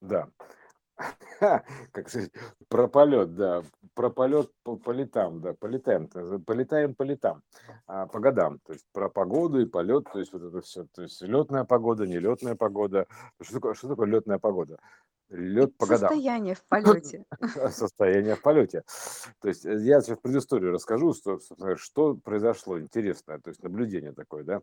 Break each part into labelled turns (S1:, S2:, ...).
S1: Да. Как сказать, про полет, да, про полет по, по летам, да, полетаем, т- полетаем по летам, а, по годам, то есть про погоду и полет, то есть вот это все, то есть летная погода, нелетная погода. Что такое, что такое летная погода? Лед по годам.
S2: состояние в полете.
S1: Состояние в полете. То есть э, я сейчас предысторию расскажу, что, что произошло интересное, то есть наблюдение такое, да.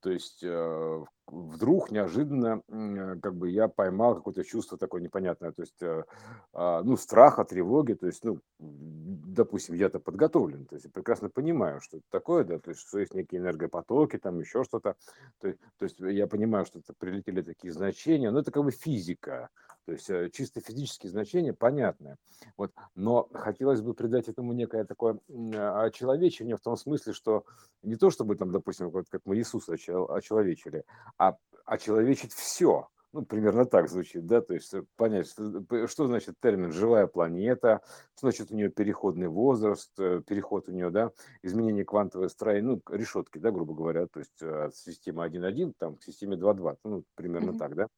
S1: То есть э, вдруг неожиданно э, как бы я поймал какое-то чувство такое непонятное, то есть э, а, ну страха, тревоги, то есть ну допустим я-то подготовлен, то есть прекрасно понимаю, что это такое, да, то есть что есть некие энергопотоки, там еще что-то, то, есть- то есть я понимаю, что это прилетели такие значения, но это как бы физика, то есть э, чисто физические значения понятны. Вот. Но хотелось бы придать этому некое такое а, очеловечение в том смысле, что не то чтобы там, допустим, как мы Иисуса очел- очеловечили, а очеловечить все. Ну, примерно так звучит, да, то есть э, понять, что, что значит термин «живая планета», что значит у нее переходный возраст, э, переход у нее, да, изменение квантовой строения, ну, решетки, да, грубо говоря, то есть э, от системы 1.1 там, к системе 2.2, ну, примерно
S2: Мгм.
S1: так, да.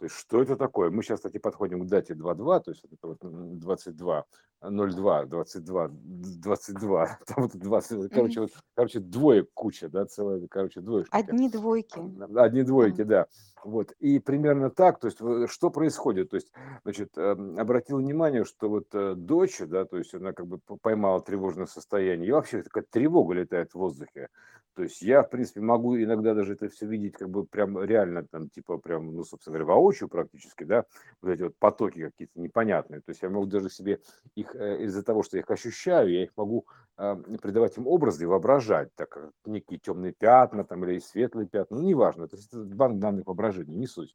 S1: То есть что это такое? Мы сейчас, кстати, подходим к дате 2.2, то есть это вот м, 22, 02, 22, 22, там вот 20,
S2: Мгм.
S1: короче, вот, короче, двоек куча, да, целая, короче, двоечники.
S2: Одни двойки.
S1: Одни двойки, да. Вот. И примерно так, то есть в- что происходит? То есть, значит, эм, обратил внимание, что вот э, дочь, да, то есть она как бы поймала тревожное состояние, и вообще такая тревога летает в воздухе. То есть я, в принципе, могу иногда даже это все видеть как бы прям реально, там, типа прям, ну, собственно говоря, воочию практически, да, вот эти вот потоки какие-то непонятные. То есть я могу даже себе их, э, из-за того, что я их ощущаю, я их могу а, придавать им образы и воображать, так как некие темные пятна там или светлые пятна, ну, неважно, то есть это банк данных воображений, не суть.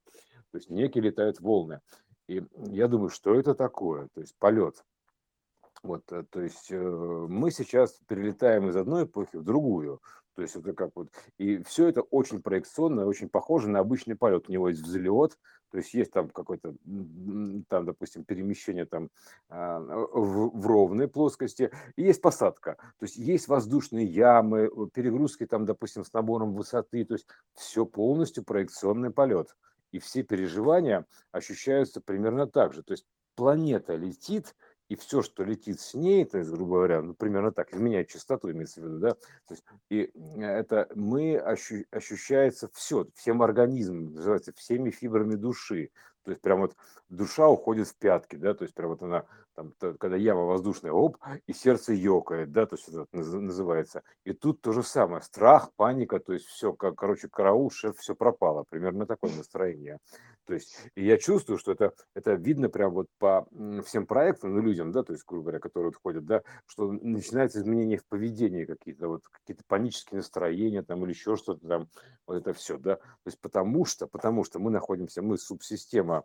S1: То есть некие летают волны. И я думаю, что это такое? То есть полет. Вот, э, то есть э, мы сейчас перелетаем из одной эпохи в другую. То есть это как вот... И все это очень проекционно, очень похоже на обычный полет. У него есть взлет, то есть есть там какое-то, там, допустим, перемещение там а, в, в ровной плоскости, и есть посадка. То есть есть воздушные ямы, перегрузки там, допустим, с набором высоты. То есть все полностью проекционный полет. И все переживания ощущаются примерно так же. То есть планета летит, и все, что летит с ней, то есть, грубо говоря, ну, примерно так, изменяет частоту, имеется в виду, да, то есть, и это мы ощу- ощущается все, всем организмом, называется, всеми фибрами души, то есть прям вот душа уходит в пятки, да, то есть прям вот она, там, то- когда яма воздушная, оп, и сердце ёкает, да, то есть это называется. И тут то же самое, страх, паника, то есть все, как, короче, караул, шеф, все пропало, примерно такое настроение. То есть, и я чувствую, что это, это видно прям вот по всем проектам, ну, людям, да, то есть, грубо говоря, которые вот ходят, да, что начинаются изменения в поведении какие-то, вот какие-то панические настроения там или еще что-то там, вот это все, да, то есть потому что, потому что мы находимся, мы субсистема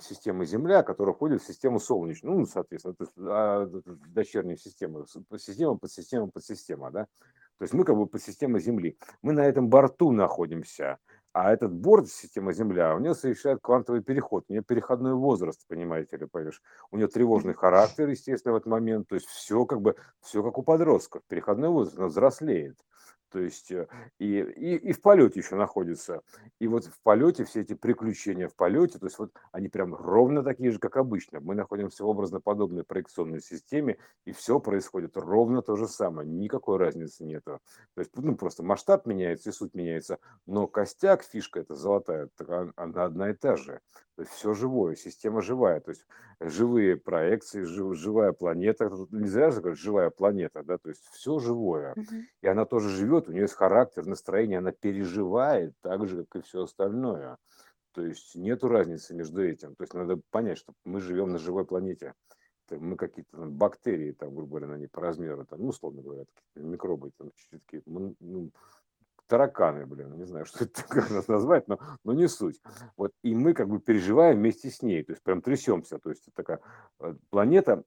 S1: системы Земля, которая входит в систему Солнечную, ну, соответственно, то есть, а, система, с- система, подсистема, подсистема, да, то есть мы как бы подсистема Земли. Мы на этом борту находимся, а этот борт, система Земля, у нее совершает квантовый переход, у нее переходной возраст, понимаете ли, понимаешь? У нее тревожный характер, естественно, в этот момент, то есть все как бы, все как у подростков, переходной возраст, она взрослеет. То есть э, и, и, и в полете еще находится. И вот в полете все эти приключения в полете, то есть вот они прям ровно такие же, как обычно. Мы находимся в образно подобной проекционной системе, и все происходит ровно то же самое. Никакой разницы нету. То есть, ну, просто масштаб меняется и суть меняется, но костяк, фишка эта золотая, она одна и та же. То есть все живое, система живая. То есть живые проекции, жив- живая планета. Не зря же говорят живая планета, да, то есть все живое.
S2: Мгм.
S1: И она тоже живет, у нее есть характер, настроение, она переживает так же, как и все остальное. То есть нету разницы между этим. То есть надо понять, что мы живем на живой планете. Мы какие-то там бактерии, там, грубо говоря, они по размеру, там, ну, условно говоря, микробы, там, ну, ну, тараканы, блин, не знаю, что это как нас назвать, но, но не суть. Вот, и мы как бы переживаем вместе с ней, то есть прям трясемся, то есть такая э, планета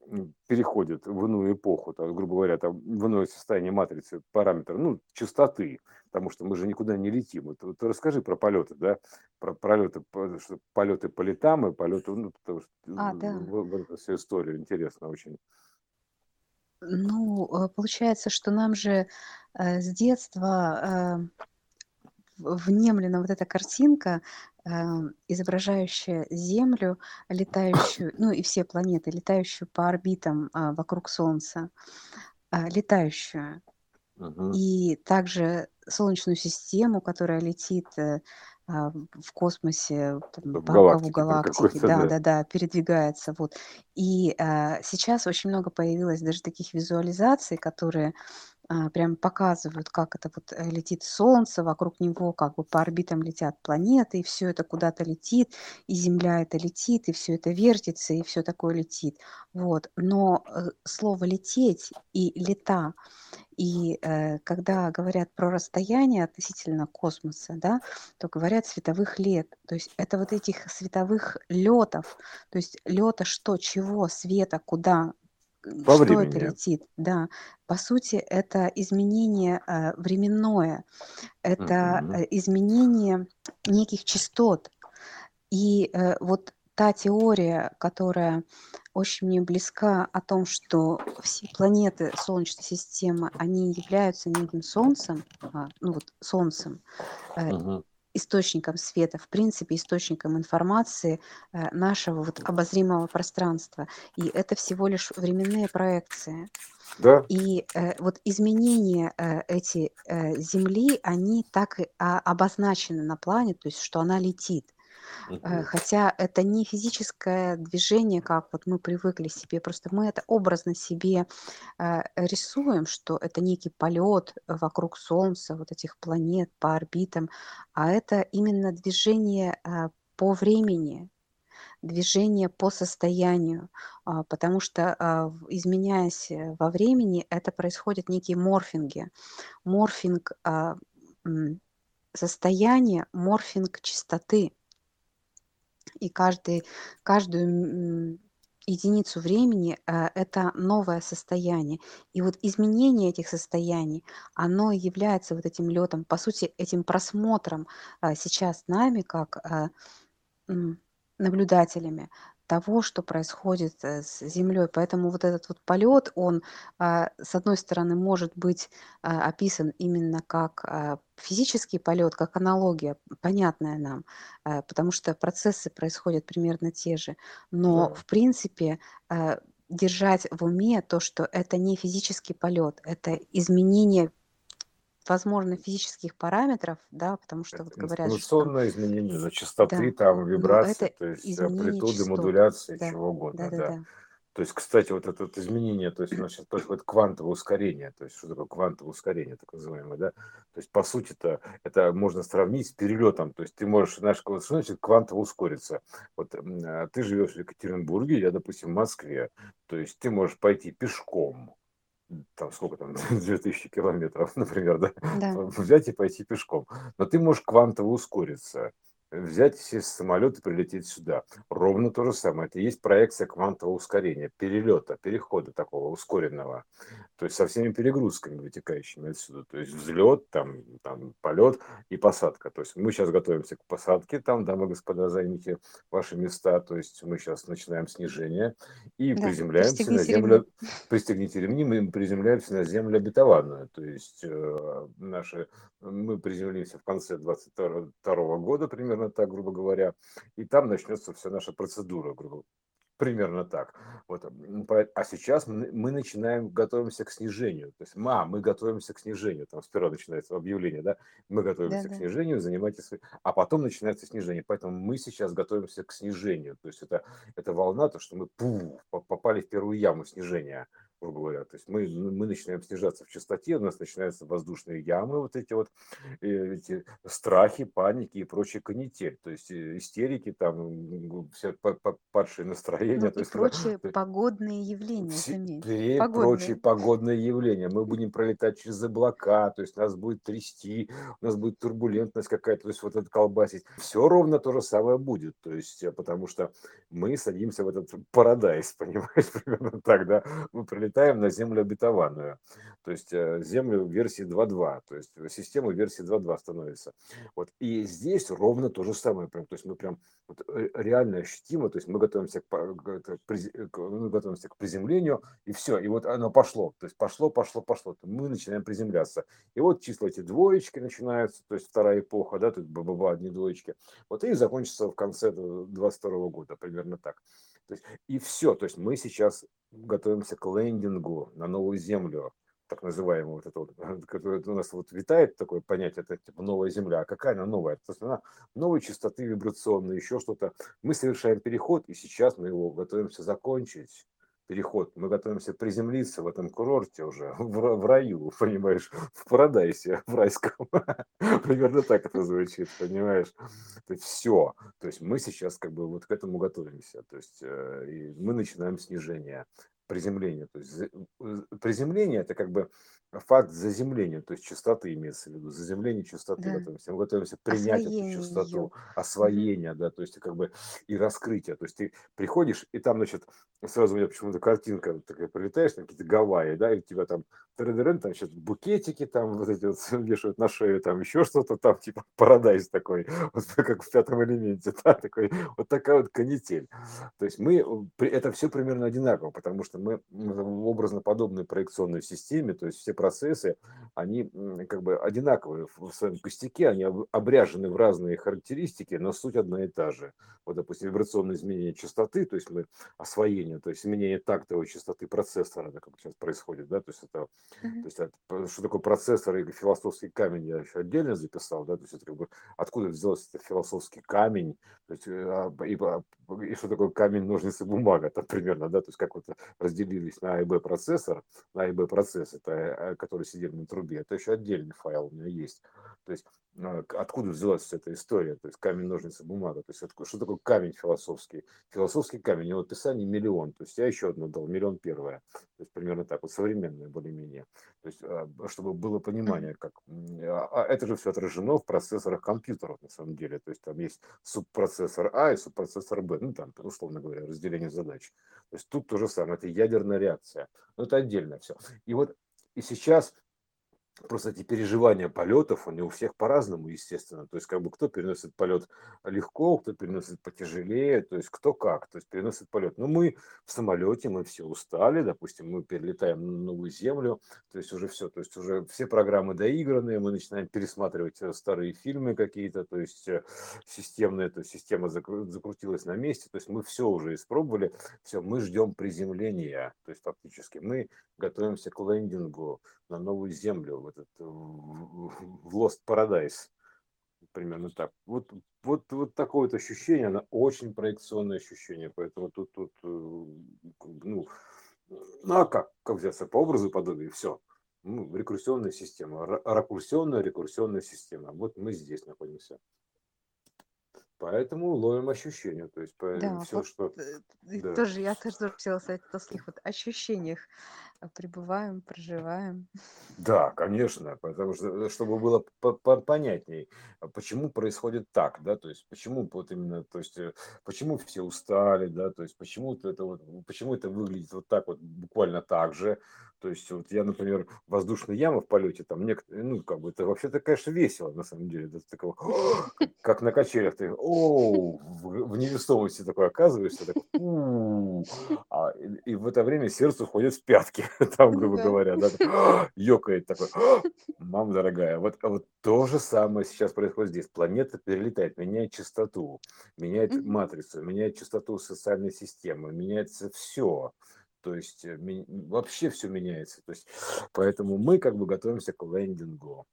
S1: переходит в иную эпоху, там, грубо говоря, там, в иное состояние матрицы, параметр, ну, частоты, потому что мы же никуда не летим. Вот, вот расскажи про полеты, да, про полеты, по- что полеты по летам и полеты, ну, потому что
S2: А, да.
S1: в, в эту всю историю интересно очень.
S2: Ну, э, получается, что нам же э, с детства э, внемлена вот эта картинка эм, изображающая Землю, летающую, ну и все планеты, летающую по орбитам а, вокруг Солнца, а, летающую.
S1: Мгм.
S2: И также Солнечную систему, которая летит э, в космосе там,
S1: В
S2: по
S1: галактике там
S2: галактике, да,
S1: да.
S2: да, да, передвигается. Вот. И а, сейчас очень много появилось даже таких визуализаций, которые а, прям показывают, как это вот э, летит Солнце, вокруг него как бы по орбитам летят планеты, и все это куда-то летит, и Земля это летит, и все это вертится, и все такое летит. Вот. Но э, слово «лететь» и «лета» И э, когда говорят про расстояние относительно космоса, да, то говорят световых лет. То есть это вот этих световых летов, то есть лета что, чего, света, куда,
S1: По
S2: что это
S1: времени.
S2: летит, да. По сути, это изменение э, временное, это э, изменение неких частот. И э, вот та теория, которая очень мне близка о том, что все планеты Солнечной системы, они являются неким Солнцем, а, ну вот Солнцем,
S1: Мгм.
S2: Источником света, в принципе, источником информации э, нашего вот обозримого пространства. И это всего лишь временные проекции.
S1: Да,
S2: И э, вот изменения э, эти э, Земли, они так и а, обозначены на плане, то есть что она летит. Э, хотя это не физическое движение, как вот мы привыкли себе, просто мы это образно себе э, рисуем, что это некий полет вокруг Солнца, вот этих планет по орбитам, а это именно движение э, по времени, движение по состоянию, а, потому что а, изменяясь во времени, это происходят некие морфинги. Морфинг а, состояния, морфинг частоты. И каждый, каждую единицу времени э, это новое состояние. И вот изменение этих состояний, оно является вот этим летом, по сути, этим просмотром а, сейчас нами, как м, наблюдателями того, что происходит э, с Землей. Поэтому вот этот вот полет, он, а, с одной стороны, может быть а, описан именно как а, физический полет, как аналогия, понятная нам, а, потому что процессы происходят примерно те же. Но,
S1: да.
S2: в принципе, а, держать в уме то, что это не физический полет, это изменение, возможно, физических параметров, да, потому что вот говорят, что там
S1: изменение, да, частоты,
S2: да,
S1: там, вибрации, то есть
S2: изменение
S1: амплитуды,
S2: частот.
S1: модуляции,
S2: Да,
S1: чего угодно, да.
S2: да-да-да.
S1: То есть, кстати, вот это вот изменение, то есть у нас сейчас происходит квантовое ускорение. То есть, что такое квантовое ускорение, так называемое, да? То есть, по сути-то, это можно сравнить с перелетом. То есть, ты можешь, знаешь, что значит квантово ускориться? Вот а, ты живешь в Екатеринбурге, я, допустим, в Москве. То есть, ты можешь пойти пешком, там сколько там, 2000 километров, например, да,
S2: Да,
S1: взять и пойти пешком. Но ты можешь квантово ускориться, взять, сесть в самолет и прилететь сюда. Ровно то же самое. Это и есть проекция квантового ускорения, перелета, перехода такого ускоренного. То есть со всеми перегрузками, вытекающими отсюда. То есть взлет, там, там полет и посадка. То есть мы сейчас готовимся к посадке, там, дамы и господа, займите ваши места. То есть мы сейчас начинаем снижение и
S2: да,
S1: приземляемся на
S2: пристегните ремни.
S1: землю, пристегните ремни, мы приземляемся на землю обетованную. То есть э, наши, мы приземлимся в конце 22 года, примерно так, грубо говоря, и там начнется вся наша процедура, грубо Примерно так. Вот. А сейчас мы, начинаем, готовимся к снижению. То есть, ма, мы готовимся к снижению. Там сперва начинается объявление, да, мы готовимся к
S2: Да-да.
S1: снижению, занимайтесь, свои- а потом начинается снижение. Поэтому мы сейчас готовимся к снижению. То есть это, это волна, то, что мы пу, по- попали в первую яму снижения, грубо говоря. То есть мы, мы начинаем снижаться в частоте, у нас начинаются воздушные ямы, вот эти вот, э, эти страхи, паники и прочие канитель. То есть э, истерики, там, все па- па- падшие
S2: Ну
S1: настроения. То
S2: и
S1: есть когда-
S2: прочие
S1: есть
S2: погодные явления,
S1: все
S2: заметь.
S1: пре- прочие
S2: Погодные.
S1: погодные явления. Мы будем пролетать через облака, то есть нас будет трясти, у нас будет турбулентность какая-то, то есть вот это колбасить. Все ровно то же самое будет, то есть э, потому что мы садимся в этот парадайз, понимаешь, примерно так, да, мы прилетаем прилетаем на землю обетованную то есть э, землю версии 2.2, то есть систему версии 2.2 становится. Вот. И здесь ровно то же самое. Прям, то есть мы прям вот, э, реально ощутимо, то есть мы готовимся к, к, мы готовимся к приземлению, и все, и вот оно пошло, то есть пошло, пошло, пошло, мы начинаем приземляться. И вот числа эти двоечки начинаются, то есть вторая эпоха, да, тут баба одни двоечки, вот и закончится в конце 22 года, примерно так. То есть, и все, то есть мы сейчас готовимся к лендингу на новую землю, так называемую, вот это вот, у нас вот витает такое понятие, это типа новая Земля. А какая она новая? То есть она новой частоты вибрационной, еще что-то. Мы совершаем переход, и сейчас мы его готовимся закончить переход. Мы готовимся приземлиться в этом курорте уже, в, в раю, понимаешь, в парадайсе, в райском. Примерно так это звучит, понимаешь. То есть все. То есть мы сейчас как бы вот к этому готовимся. То есть э, мы начинаем снижение приземления. То есть приземление это как бы факт заземления, то есть частоты имеется в виду, заземление частоты, да. готовимся, мы готовимся принять Освоение эту частоту, ее. освоение, да, то есть как бы и раскрытие, то есть ты приходишь, и там, значит, сразу у меня почему-то картинка такая, прилетаешь на какие-то Гавайи, да, и у тебя там, там сейчас букетики там вот эти вот вешают на шею, там еще что-то там, типа парадайз такой, вот как в пятом элементе, да, такой, вот такая вот канитель. То есть мы, это все примерно одинаково, потому что мы образно подобной проекционной системе, то есть все процессы, они как бы одинаковые в своем костяке, они обряжены в разные характеристики, но суть одна и та же. Вот, допустим, вибрационное изменение частоты, то есть мы освоение, то есть изменение тактовой частоты процессора, как сейчас происходит, да, то есть это, то есть это, что такое процессор и философский камень я еще отдельно записал, да, то есть это как бы откуда взялся этот философский камень, то есть э, а, и, а, и что такое камень, ножницы, бумага, там примерно, да, то есть как вот разделились на А и Б процессор, на А и Б процесс, это который сидели на трубе, это еще отдельный файл у меня есть. То есть э, откуда взялась эта история, то есть камень, ножницы, бумага, то есть что такое камень философский? Философский камень, его описание миллион, то есть я еще одно дал, миллион первое, то есть примерно так, вот современное более-менее, то есть э, чтобы было понимание, как, а, а это же все отражено в процессорах компьютеров на самом деле, то есть там есть субпроцессор А и субпроцессор Б, ну там, условно говоря, разделение задач, то есть тут то же самое, это ядерная реакция, но это отдельно все. И вот и сейчас просто эти переживания полетов, они у всех по-разному, естественно. То есть, как бы кто переносит полет легко, кто переносит потяжелее, то есть кто как, то есть переносит полет. Но мы в самолете, мы все устали, допустим, мы перелетаем на новую землю, то есть уже все, то есть уже все программы доигранные, мы начинаем пересматривать э, старые фильмы какие-то, то есть э, системная, то есть система закрутилась на месте, то есть мы все уже испробовали, все, мы ждем приземления, то есть фактически мы готовимся к лендингу на новую землю, в этот в Lost Paradise. Примерно так. Вот, вот, вот такое вот ощущение, оно очень проекционное ощущение, поэтому тут, тут э, ну, ну а как, как взяться по образу и подобию, все. Ну, рекурсионная система, ракурсионная рекурсионная система. Вот мы здесь находимся. Поэтому ловим ощущения, то есть
S2: Да, все, вот что... э, Да. тоже я тоже хотела сказать о таких вот ощущениях. А, Пребываем, проживаем.
S1: Да, конечно, потому что, э, чтобы было понятней, а почему происходит так, да, то есть почему вот именно, то есть э, почему все устали, да, то есть почему это вот, почему это выглядит вот так вот, буквально так же, то есть вот я, например, воздушная яма в полете, там некоторые, ну, как бы это вообще-то, конечно, весело, на самом деле. Это такого, как на качелях, ты, о, в, в невесомости такой оказываешься, так, а, и, и в это время сердце уходит в пятки, там, грубо да. говоря, да, ёкает такой, мама дорогая. Вот, а вот то же самое сейчас происходит здесь. Планета перелетает, меняет частоту, меняет матрицу, меняет частоту социальной системы, меняется все. То есть э, вообще все меняется. То есть, поэтому мы как бы готовимся к лендингу.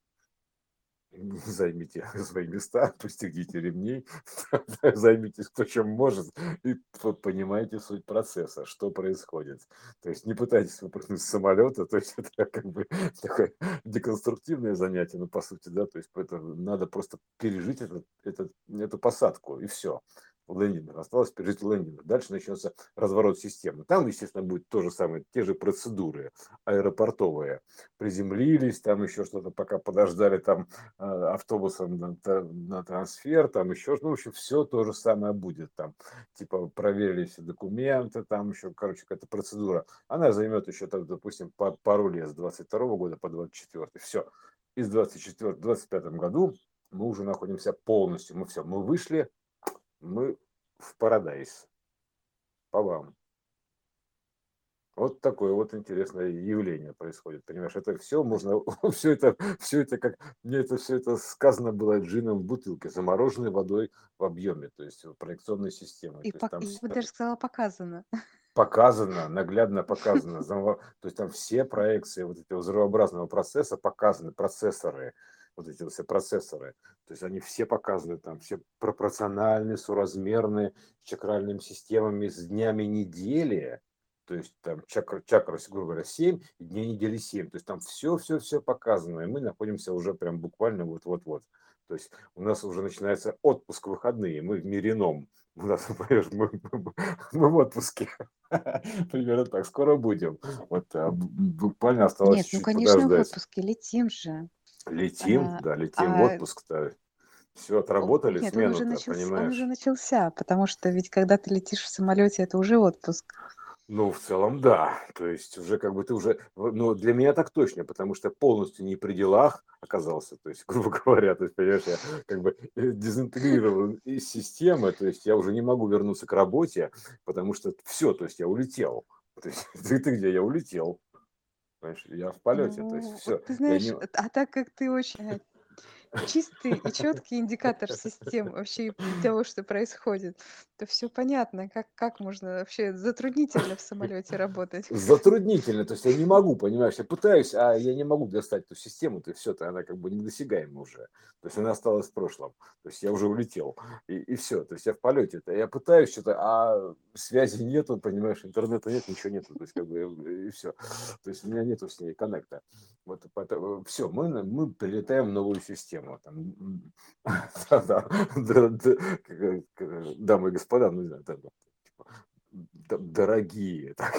S1: Займите свои места, пристегните ремней, займитесь кто чем может и понимаете суть процесса, что происходит. То есть не пытайтесь выпрыгнуть с самолета, то есть это как бы такое деконструктивное занятие, ну по сути, да, то есть это надо просто пережить этот, этот, эту посадку и все. Владимир, осталось пережить Владимир. Дальше начнется разворот системы. Там, естественно, будет то же самое, те же процедуры аэропортовые. Приземлились, там еще что-то, пока подождали там э, автобусом на, на трансфер, там еще, ну, в общем, все то же самое будет. Там, типа, проверили все документы, там еще, короче, какая-то процедура. Она займет еще, там, допустим, пару лет, с 22 года по 24. Все. И с 24 25 году мы уже находимся полностью, мы все, мы вышли мы в Парадайз. По вам. Вот такое вот интересное явление происходит, понимаешь? Это все можно, все это, все это как мне это все это сказано было джином в бутылке, замороженной водой в объеме, то есть проекционной системой.
S2: И, пок...
S1: там
S2: я бы даже сказала, показано.
S1: Показано, наглядно показано. То есть там все проекции вот этого взрывообразного процесса показаны, процессоры, вот эти все процессоры. То есть они все показаны там, все пропорциональные, соразмерные с чакральными системами, с днями недели. То есть там чакра, чакра, грубо говоря, 7, и дней недели 7. То есть там все-все-все показано, и мы находимся уже прям буквально вот-вот-вот. То есть у нас уже начинается отпуск выходные, мы в мире ином. У нас, понимаешь, мы, мы, мы в отпуске. Примерно так, скоро будем. Вот а, буквально осталось
S2: Нет, ну
S1: чуть-чуть
S2: конечно в
S1: подождать.
S2: отпуске летим же.
S1: Летим,
S2: А,
S1: да, летим в
S2: а
S1: отпуск-то. Все отработали
S2: нет, он уже начался, он уже
S1: понимаешь?
S2: начался, потому что ведь когда ты летишь в самолете, это уже отпуск.
S1: Ну, в целом, да. То есть уже как бы ты уже, в- ну, для меня так точно, потому что полностью не при делах оказался, то есть, грубо говоря, то есть, понимаешь, я как бы э, дезинтегрирован из системы, то есть я уже не могу вернуться к работе, потому что все, то есть я улетел. То есть ты, ты где? Я улетел. Понимаешь, я в полете, то есть
S2: Ну,
S1: все.
S2: вот ты знаешь,
S1: не...
S2: а так как ты очень э, чистый и четкий индикатор систем вообще того, что происходит, то все понятно, как, как можно вообще затруднительно в самолете работать.
S1: затруднительно, то есть я не могу, понимаешь, я пытаюсь, а я не могу достать эту систему, то есть все, то она как бы недосягаема уже, то есть она осталась в прошлом, то есть я уже улетел, и, и все, то есть я в полете, я пытаюсь что-то, а связи нету, понимаешь, интернета нет, ничего нету, то есть как бы и все, то есть у меня нету с ней коннекта, вот все, мы, мы прилетаем в новую систему, как- дамы и господа, ну не знаю, типа, дорогие, так,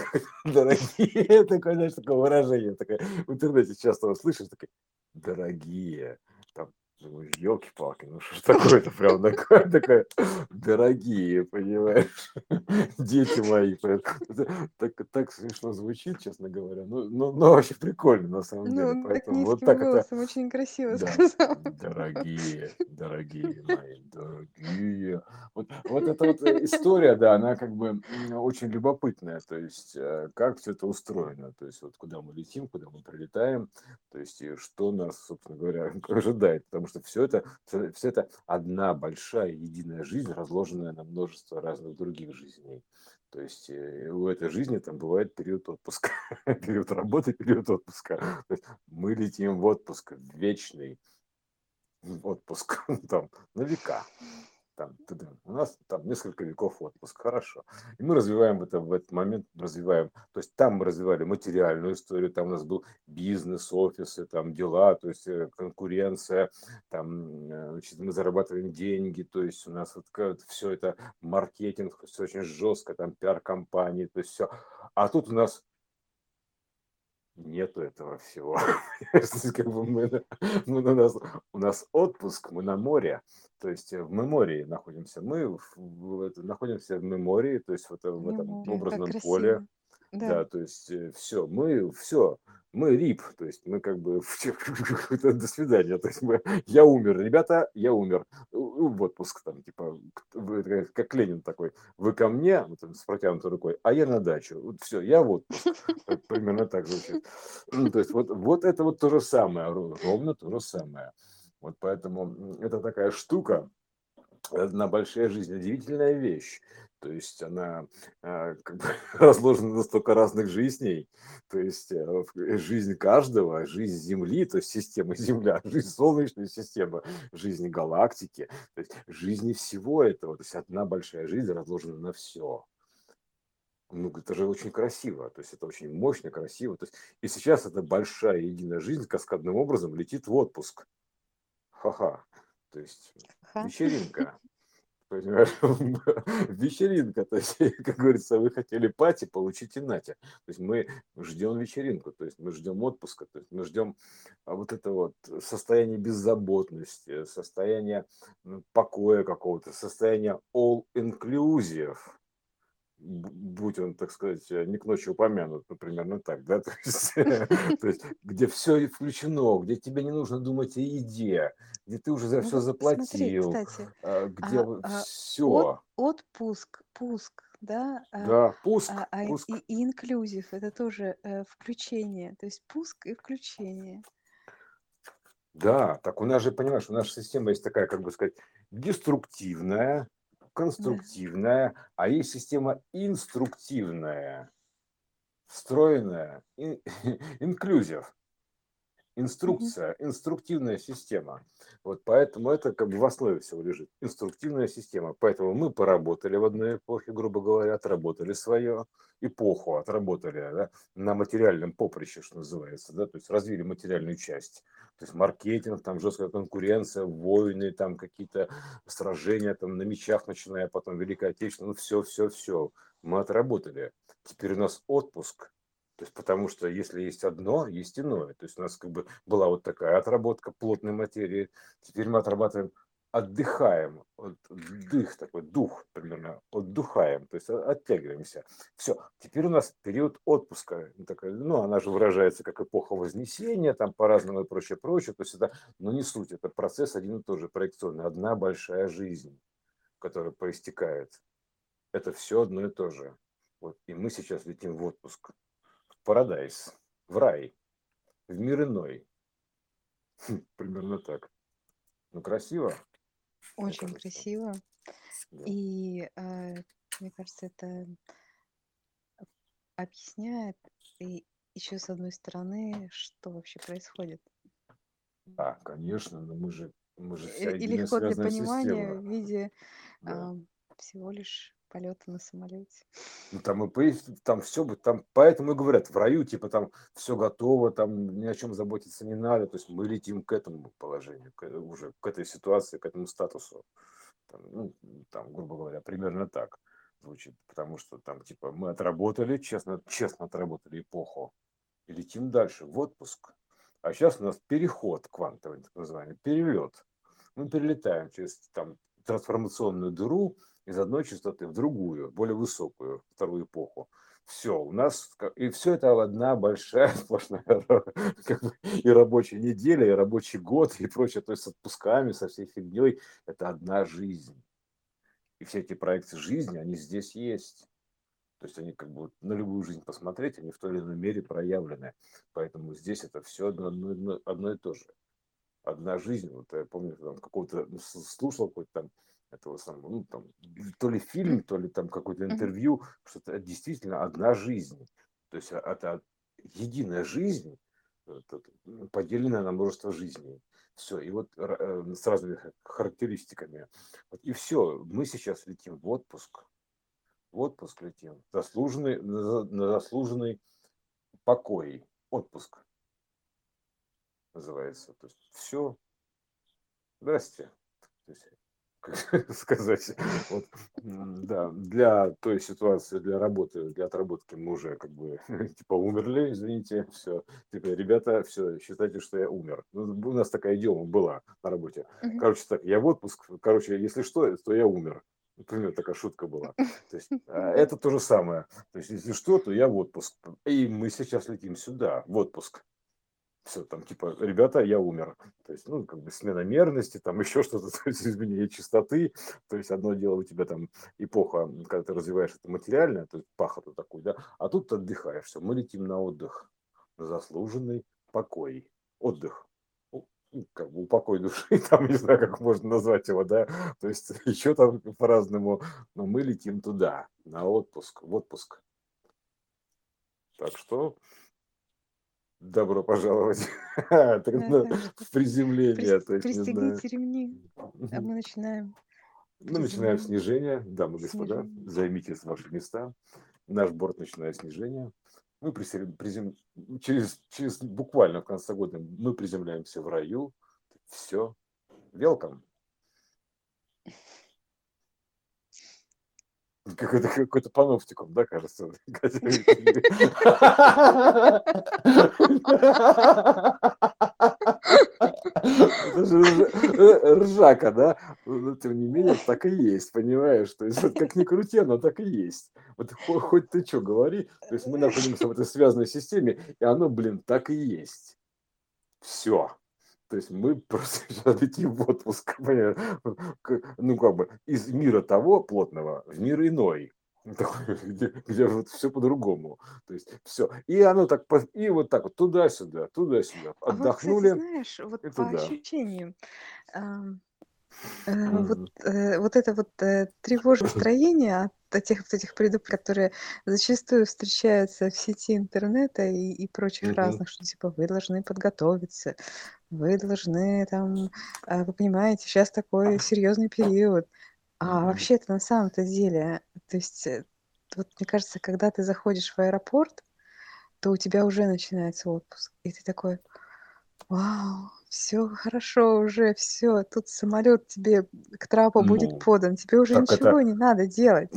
S1: дорогие, такое, знаешь, такое выражение, такое, в интернете часто вот слышишь, такое, дорогие, думаю, елки-палки, ну что ж такое-то прям такое, такое, дорогие, понимаешь, дети мои, это так, так смешно звучит, честно говоря, ну, ну, ну, вообще прикольно на самом деле,
S2: Ну, так
S1: поэтому вот
S2: низким
S1: так это,
S2: голосом очень красиво
S1: да,
S2: сказал.
S1: дорогие, дорогие мои, дорогие. Вот, вот эта вот история, да, она как бы очень любопытная, то есть э, как все это устроено, то есть вот куда мы летим, куда мы прилетаем, то есть и что нас, собственно говоря, ожидает, потому что все это, все, это одна большая единая жизнь, разложенная на множество разных других жизней. То есть э, у этой жизни там бывает период отпуска, период работы, период отпуска. То есть мы летим в отпуск, в вечный отпуск, там, на века. Там, у нас там несколько веков отпуск, хорошо. И мы развиваем это в этот момент, развиваем, то есть там мы развивали материальную историю, там у нас был бизнес, офисы, там дела, то есть э, конкуренция, там э, значит, мы зарабатываем деньги, то есть у нас вот все это маркетинг, все очень жестко, там пиар-компании, то есть все. А тут у нас нету этого всего. Как бы мы, мы у, нас, у нас отпуск, мы на море, то есть в мемории находимся. Мы в, в, это, находимся в мемории, то есть в, это, в этом
S2: как
S1: образном поле.
S2: Да.
S1: Да, то есть все, мы все, мы рип, то есть мы как бы до свидания, то есть мы, я умер, ребята, я умер, в отпуск там, типа, как Ленин такой, вы ко мне, вот, с протянутой рукой, а я на дачу, вот все, я в отпуск, примерно так звучит. Ну, то есть вот, вот это вот то же самое, ровно то же самое. Вот поэтому это такая штука, одна большая жизнь, удивительная вещь. То есть она а, как бы разложена на столько разных жизней. То есть а, жизнь каждого, жизнь Земли, то есть система Земля, жизнь Солнечной системы, жизнь галактики, то есть жизни всего этого. То есть одна большая жизнь разложена на все. Ну, это же очень красиво, то есть это очень мощно, красиво. То есть, и сейчас эта большая единая жизнь каскадным образом летит в отпуск. Ха-ха. То есть
S2: Ха.
S1: вечеринка. вечеринка, то есть, как говорится, вы хотели пати, получите нате. То есть мы ждем вечеринку, то есть мы ждем отпуска, то есть мы ждем а, вот это вот состояние беззаботности, состояние покоя какого-то, состояние all inclusive будь он, так сказать, не к ночи упомянут, ну, примерно так, да, то есть, то есть где все включено, где тебе не нужно думать о еде, где ты уже за
S2: Ну
S1: все
S2: смотри,
S1: заплатил,
S2: кстати,
S1: а, где
S2: а, а, от,
S1: все,
S2: отпуск, пуск, да,
S1: да, пуск,
S2: а, а и,
S1: пуск,
S2: и инклюзив это тоже э, включение, то есть пуск и включение.
S1: да, так у нас же, понимаешь, у нас система есть такая, как бы сказать, деструктивная, Конструктивная, а есть система инструктивная, встроенная, ин- инклюзив. Инструкция, инструктивная система. Вот поэтому это как бы в основе всего лежит. Инструктивная система. Поэтому мы поработали в одной эпохе, грубо говоря, отработали свою эпоху, отработали да, на материальном поприще, что называется, да, то есть развили материальную часть. То есть маркетинг, там жесткая конкуренция, войны, там какие-то сражения там на мечах, начиная потом Великая Отечественная, ну все, все, все. Мы отработали. Теперь у нас отпуск, то есть, потому что если есть одно, есть иное. То есть у нас как бы была вот такая отработка плотной материи. Теперь мы отрабатываем, отдыхаем, вот дых такой, дух примерно, отдыхаем, то есть оттягиваемся. Все, теперь у нас период отпуска. Ну, такая, ну, она же выражается как эпоха Вознесения, там по-разному и прочее, прочее. То есть это, но не суть, это процесс один и тот же, проекционный. Одна большая жизнь, которая проистекает. Это все одно и то же. Вот, и мы сейчас летим в отпуск в Парадайс, в рай, в мир иной. Хм, Примерно так. Ну, красиво,
S2: Очень красиво.
S1: Да.
S2: И э, мне кажется, это объясняет и еще с одной стороны, что вообще происходит.
S1: Да, конечно, но мы же, мы же вся
S2: и легко для понимания
S1: система.
S2: в виде
S1: Да.
S2: а, всего лишь полета на самолете.
S1: Ну, там и пояс- там все там, поэтому и говорят, в раю, типа, там все готово, там ни о чем заботиться не надо, то есть мы летим к этому положению, к, уже к этой ситуации, к этому статусу. Там, ну, там, грубо говоря, примерно так звучит, потому что там, типа, мы отработали, честно, честно отработали эпоху, и летим дальше, в отпуск. А сейчас у нас переход квантовый, так называемый, перелет. Мы перелетаем через там, трансформационную дыру из одной частоты в другую, более высокую, вторую эпоху. Все, у нас, и все это одна большая сплошная как бы, и рабочая неделя, и рабочий год, и прочее, то есть с отпусками, со всей фигней, это одна жизнь. И все эти проекты жизни, они здесь есть. То есть они как бы на любую жизнь посмотреть, они в той или иной мере проявлены. Поэтому здесь это все одно, одно, одно и то же. Одна жизнь. Вот я помню, там какого-то ну, слушал какой-то там этого самого, ну там то ли фильм, то ли там какое-то интервью, что это действительно одна жизнь. То есть а- это единая жизнь, м, поделенная на множество жизней. Все, и вот э, с разными ха- характеристиками. И все, мы сейчас летим в отпуск, в отпуск летим, заслуженный, на за- на заслуженный покой, отпуск называется. То есть все, здрасте. То есть, как сказать, вот, да, для той ситуации, для работы, для отработки мы уже как бы типа умерли, извините, все. Типа, ребята, все, считайте, что я умер. Ну, у нас такая идиома была на работе. Короче, так, я в отпуск, короче, если что, то я умер. Например, такая шутка была. То есть а, это то же самое. То есть, если что, то я в отпуск. И мы сейчас летим сюда, в отпуск. Все, там, типа, ребята, я умер. То есть, ну, как бы смена мерности, там еще что-то, то есть изменение частоты. То есть, одно дело у тебя там эпоха, когда ты развиваешь это материальное, то есть пахоту такую, да, а тут ты отдыхаешь. Все, мы летим на отдых, на заслуженный покой. Отдых. Ну, Как бы упокой души, там, не знаю, как можно назвать его, да, то есть еще там по-разному, но мы летим туда, на отпуск, в отпуск. Так что добро пожаловать ну, в приземление,
S2: пристегните ремни, а мы начинаем
S1: Мы начинаем снижение. Дамы и господа, займите ваши места. Наш борт начинает снижение. Мы призем- через, через буквально в конце года мы приземляемся в раю. Все. Welcome. Какой-то какой-то паноптикум, да, кажется? Это же ржака, да? Но тем не менее, так и есть, понимаешь? То есть, как ни крути, оно так и есть. Вот хоть ты что говори, то есть мы находимся в этой связанной системе, и оно, блин, так и есть. Все. То есть мы просто летим в отпуск, ну как бы из мира того плотного в мир иной где, где вот все по-другому. То есть все. И оно так, и вот так вот туда-сюда, туда-сюда. Отдохнули.
S2: А вот, кстати, знаешь, вот по туда. ощущениям, вот, э, вот это вот э, тревожное настроение от тех вот этих предуп, которые зачастую встречаются в сети интернета и, и прочих разных, что типа вы должны подготовиться, вы должны там, вы понимаете, сейчас такой серьезный период. А вообще это на самом-то деле, то есть, вот мне кажется, когда ты заходишь в аэропорт, то у тебя уже начинается отпуск, и ты такой, вау, все хорошо уже, все, тут самолет тебе к трапу будет
S1: Ну,
S2: подан, тебе уже ничего
S1: это...
S2: не надо делать.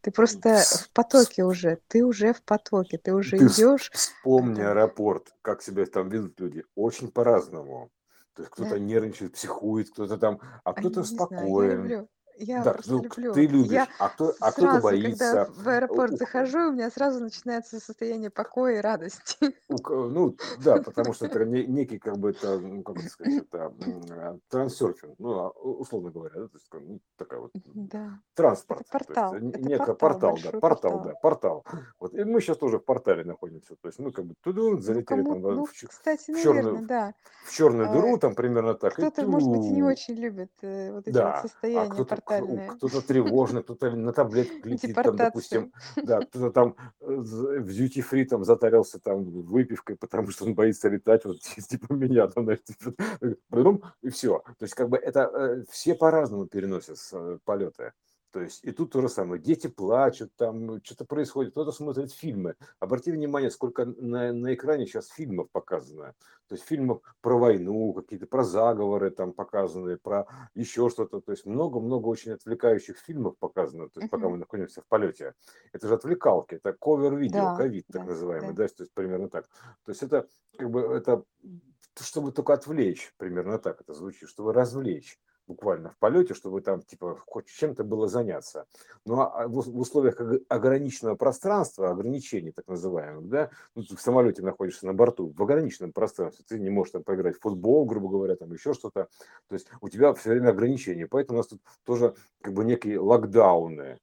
S2: Ты просто в потоке уже, ты уже в потоке, ты уже
S1: Ты
S2: идешь.
S1: вспомни аэропорт, как себя там ведут люди. Очень по-разному. То есть кто-то
S2: да,
S1: нервничает, психует, кто-то там, а кто-то
S2: не знаю, я. Я
S1: Да,
S2: просто
S1: ну,
S2: люблю.
S1: ты
S2: Я
S1: любишь, а кто, а кто-то
S2: сразу, когда
S1: боится.
S2: в аэропорт захожу, у меня сразу начинается состояние покоя и радости.
S1: Ну, да, потому что это не- некий, как бы, это, ну, как это сказать, это а, трансерфинг, ну, а, условно говоря, да, то есть, ну, такая вот
S2: Да, это
S1: транспорт, то есть
S2: портал,
S1: э, н-
S2: это
S1: некий
S2: портал,
S1: портал, да, портал,
S2: портал.
S1: да, портал. Вот, и мы сейчас тоже в портале находимся, то есть, ну, как бы, туда
S2: Ну,
S1: залетели
S2: кому,
S1: там
S2: ну,
S1: в,
S2: кстати,
S1: в черную,
S2: наверное, да.
S1: в черную
S2: А,
S1: дыру, там примерно так,
S2: Кто-то, может быть, не очень любит э, вот эти вот
S1: да, а
S2: состояния
S1: кто-то,
S2: портальные,
S1: кто-то тревожный, кто-то на таблетках летит, там, допустим, да, кто-то там э, в duty free там затарился там выпивкой, потому что он боится летать, вот типа меня, там, знаешь, типа, потом, и все. То есть как бы это э, все по-разному переносят э, полеты. То есть и тут то же самое. Дети плачут, там что-то происходит, кто-то смотрит фильмы. Обрати внимание, сколько на, на экране сейчас фильмов показано. То есть фильмов про войну, какие-то про заговоры там показаны, про еще что-то. То есть много-много очень отвлекающих фильмов показано, то есть пока мы находимся в полете. Это же отвлекалки, это ковер-видео,
S2: Да,
S1: ковид так
S2: да,
S1: называемый,
S2: да.
S1: да, то есть примерно так. То есть это как бы это чтобы только отвлечь, примерно так это звучит, чтобы развлечь буквально в полете, чтобы там типа хоть чем-то было заняться. Ну а в в условиях ог- ограниченного пространства, ограничений так называемых, да, ну, ты в самолете находишься на борту, в ограниченном пространстве, ты не можешь там поиграть в футбол, грубо говоря, там еще что-то, то есть у тебя все время ограничения, поэтому у нас тут тоже как бы некие локдауны